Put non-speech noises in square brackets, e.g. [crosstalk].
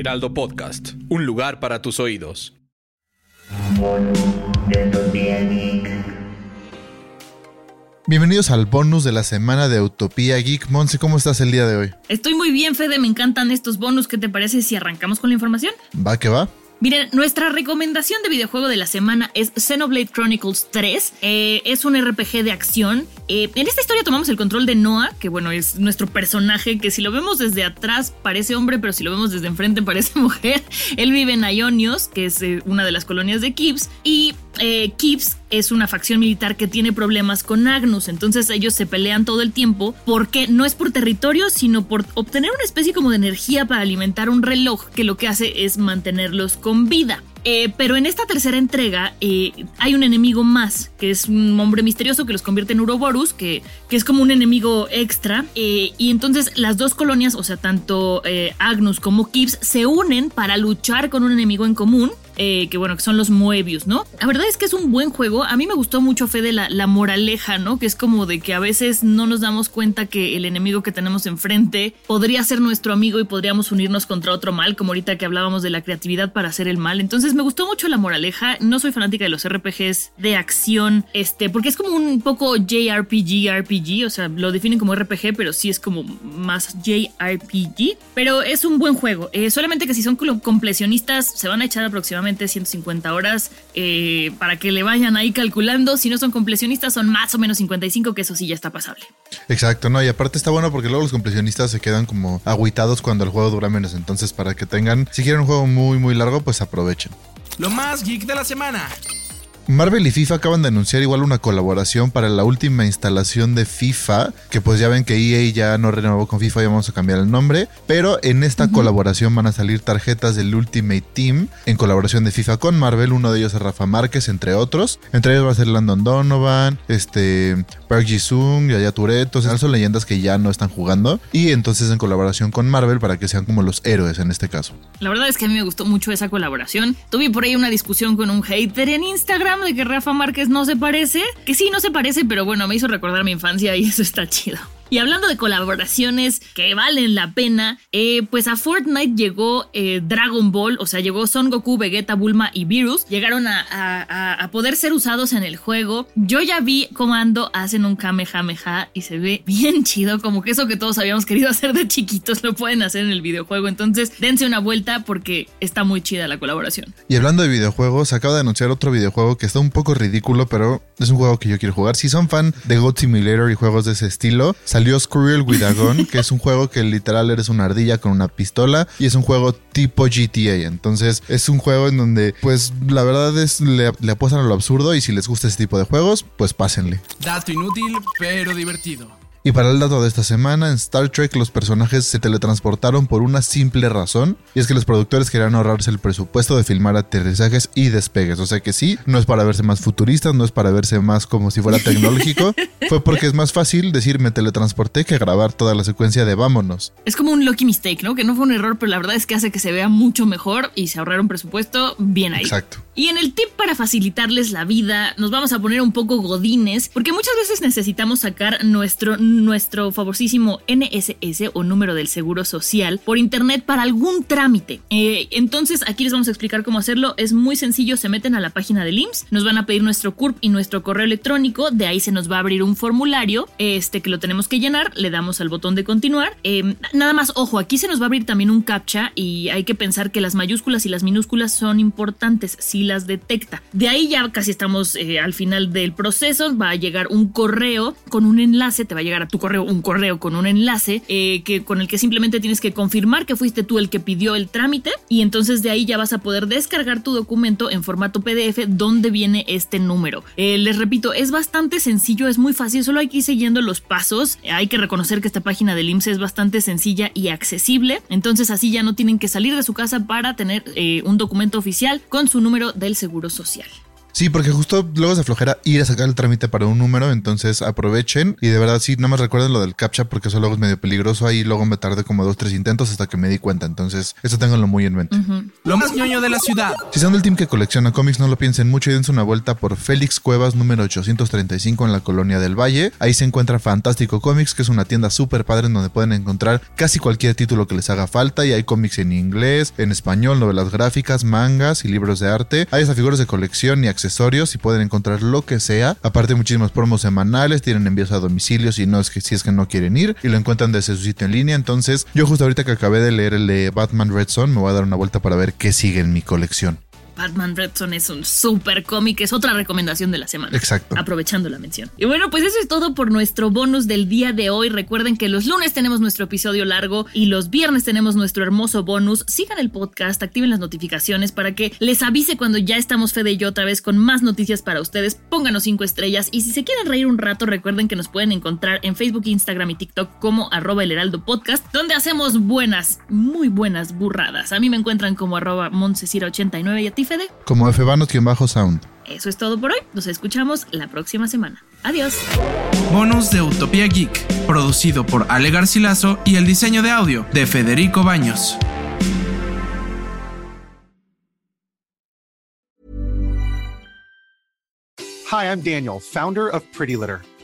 Heraldo Podcast, un lugar para tus oídos. Bienvenidos al bonus de la semana de Utopía Geek. Monse, ¿cómo estás el día de hoy? Estoy muy bien, Fede. Me encantan estos bonus. ¿Qué te parece si arrancamos con la información? Va que va. Miren, nuestra recomendación de videojuego de la semana es Xenoblade Chronicles 3. Eh, es un RPG de acción. Eh, en esta historia tomamos el control de Noah, que bueno, es nuestro personaje, que si lo vemos desde atrás parece hombre, pero si lo vemos desde enfrente parece [laughs] mujer. Él vive en Ionios, que es eh, una de las colonias de Kips, y Kips es una facción militar que tiene problemas con Agnus, entonces ellos se pelean todo el tiempo porque no es por territorio, sino por obtener una especie como de energía para alimentar un reloj que lo que hace es mantenerlos con vida. Eh, pero en esta tercera entrega eh, hay un enemigo más, que es un hombre misterioso que los convierte en Uroboros, que, que es como un enemigo extra. Eh, y entonces las dos colonias, o sea, tanto Agnus como Kips, se unen para luchar con un enemigo en común. Que bueno, que son los Moebius, ¿no? La verdad es que es un buen juego. A mí me gustó mucho, Fede, la, la moraleja, ¿no? Que es como de que a veces no nos damos cuenta que el enemigo que tenemos enfrente podría ser nuestro amigo y podríamos unirnos contra otro mal, como ahorita que hablábamos de la creatividad para hacer el mal. Entonces me gustó mucho la moraleja. No soy fanática de los RPGs de acción, este, porque es como un poco JRPG, RPG, o sea, lo definen como RPG, pero sí es como más JRPG. Pero es un buen juego. Eh, solamente que si son completionistas, se van a echar aproximadamente 150 horas eh, para que le vayan ahí calculando. Si no son completionistas, son más o menos 55, que eso sí ya está pasable. Exacto, no, y aparte está bueno porque luego los completionistas se quedan como agüitados cuando el juego dura menos. Entonces, para que tengan, si quieren un juego muy, muy largo, pues aprovechen. Lo más geek de la semana. Marvel y FIFA acaban de anunciar igual una colaboración para la última instalación de FIFA, que pues ya ven que EA ya no renovó con FIFA y vamos a cambiar el nombre, pero en esta colaboración van a salir tarjetas del Ultimate Team en colaboración de FIFA con Marvel, uno de ellos es Rafa Márquez, entre otros. Entre ellos va a ser Landon Donovan, este, Park Ji-sung, Yaya Tourette, son leyendas que ya no están jugando y entonces en colaboración con Marvel para que sean como los héroes en este caso. La verdad es que a mí me gustó mucho esa colaboración. Tuve por ahí una discusión con un hater en Instagram de que Rafa Márquez no se parece, que sí, no se parece, pero bueno, me hizo recordar mi infancia y eso está chido. Y hablando de colaboraciones que valen la pena, eh, pues a Fortnite llegó eh, Dragon Ball, o sea, llegó Son Goku, Vegeta, Bulma y Virus. Llegaron a, poder ser usados en el juego. Yo ya vi cómo ando, hacen un Kamehameha y se ve bien chido, como que eso que todos habíamos querido [laughs] hacer de chiquitos lo pueden hacer en el videojuego. Entonces, dense una vuelta porque está muy chida la colaboración. Y hablando de videojuegos, acaba de anunciar otro videojuego que está un poco ridículo, pero es un juego que yo quiero jugar. Si son fan de God Simulator y juegos de ese estilo, salió Squirrel with a que es un juego que literal eres una ardilla con una pistola y es un juego tipo GTA. Entonces es un juego en donde pues la verdad es le, le apuestan a lo absurdo y si les gusta ese tipo de juegos, pues pásenle. Dato inútil pero divertido. Y para el dato de esta semana, en Star Trek los personajes se teletransportaron por una simple razón, y es que los productores querían ahorrarse el presupuesto de filmar aterrizajes y despegues. O sea que sí, no es para verse más futurista, no es para verse más como si fuera tecnológico, [laughs] fue porque es más fácil decir me teletransporté que grabar toda la secuencia de vámonos. Es como un lucky mistake, ¿no? Que no fue un error, pero la verdad es que hace que se vea mucho mejor y se ahorraron presupuesto bien ahí. Exacto. Y en el tip para facilitarles la vida, nos vamos a poner un poco godines, porque muchas veces necesitamos sacar nuestro nuestro famosísimo NSS o número del seguro social por internet para algún trámite. Eh, entonces aquí les vamos a explicar cómo hacerlo. Es muy sencillo, se meten a la página del IMSS, nos van a pedir nuestro CURP y nuestro correo electrónico, de ahí se nos va a abrir un formulario este, que lo tenemos que llenar, le damos al botón de continuar. Eh, nada más, ojo, aquí se nos va a abrir también un captcha y hay que pensar que las mayúsculas y las minúsculas son importantes. Las detecta. De ahí ya casi estamos eh, al final del proceso. Va a llegar un correo con un enlace, te va a llegar a tu correo un correo con un enlace eh, que, con el que simplemente tienes que confirmar que fuiste tú el que pidió el trámite y entonces de ahí ya vas a poder descargar tu documento en formato PDF donde viene este número. Eh, les repito, es bastante sencillo, es muy fácil, solo hay que ir siguiendo los pasos. Hay que reconocer que esta página del IMSS es bastante sencilla y accesible, entonces así ya no tienen que salir de su casa para tener un documento oficial con su número del Seguro Social. Sí, porque justo luego se aflojera ir a sacar el trámite para un número, entonces aprovechen y de verdad sí, nada más recuerden lo del captcha porque eso luego es medio peligroso, ahí luego me tardé como dos, tres intentos hasta que me di cuenta, entonces eso ténganlo muy en mente. Lo más ñoño de la ciudad. Si son del team que colecciona cómics, no lo piensen mucho y dense una vuelta por Félix Cuevas número 835 en la Colonia del Valle. Ahí se encuentra Fantástico Comics, que es una tienda súper padre en donde pueden encontrar casi cualquier título que les haga falta y hay cómics en inglés, en español, novelas gráficas, mangas y libros de arte. Hay hasta figuras de colección y accesorios y pueden encontrar lo que sea. Aparte muchísimos promos semanales, tienen envíos a domicilio si no es que si es que no quieren ir y lo encuentran desde su sitio en línea. Entonces, yo justo ahorita que acabé de leer el de Batman Red Son, me voy a dar una vuelta para ver qué sigue en mi colección. Batman Red Son es un super cómic, es otra recomendación de la semana. Exacto. Aprovechando la mención. Y bueno, pues eso es todo por nuestro bonus del día de hoy. Recuerden que los lunes tenemos nuestro episodio largo y los viernes tenemos nuestro hermoso bonus. Sigan el podcast, activen las notificaciones para que les avise cuando ya estamos Fede y yo otra vez con más noticias para ustedes. Pónganos cinco estrellas y si se quieren reír un rato, recuerden que nos pueden encontrar en Facebook, Instagram y TikTok como arroba el heraldo podcast, donde hacemos buenas, muy buenas burradas. A mí me encuentran como arroba montesira89 y a ti, Fede. Como Fbanos-Sound. Eso es todo por hoy. Nos escuchamos la próxima semana. Adiós. Bonus de Utopía Geek, producido por Ale Garcilaso y el diseño de audio de Federico Baños. Hi, I'm Daniel, founder of Pretty Litter.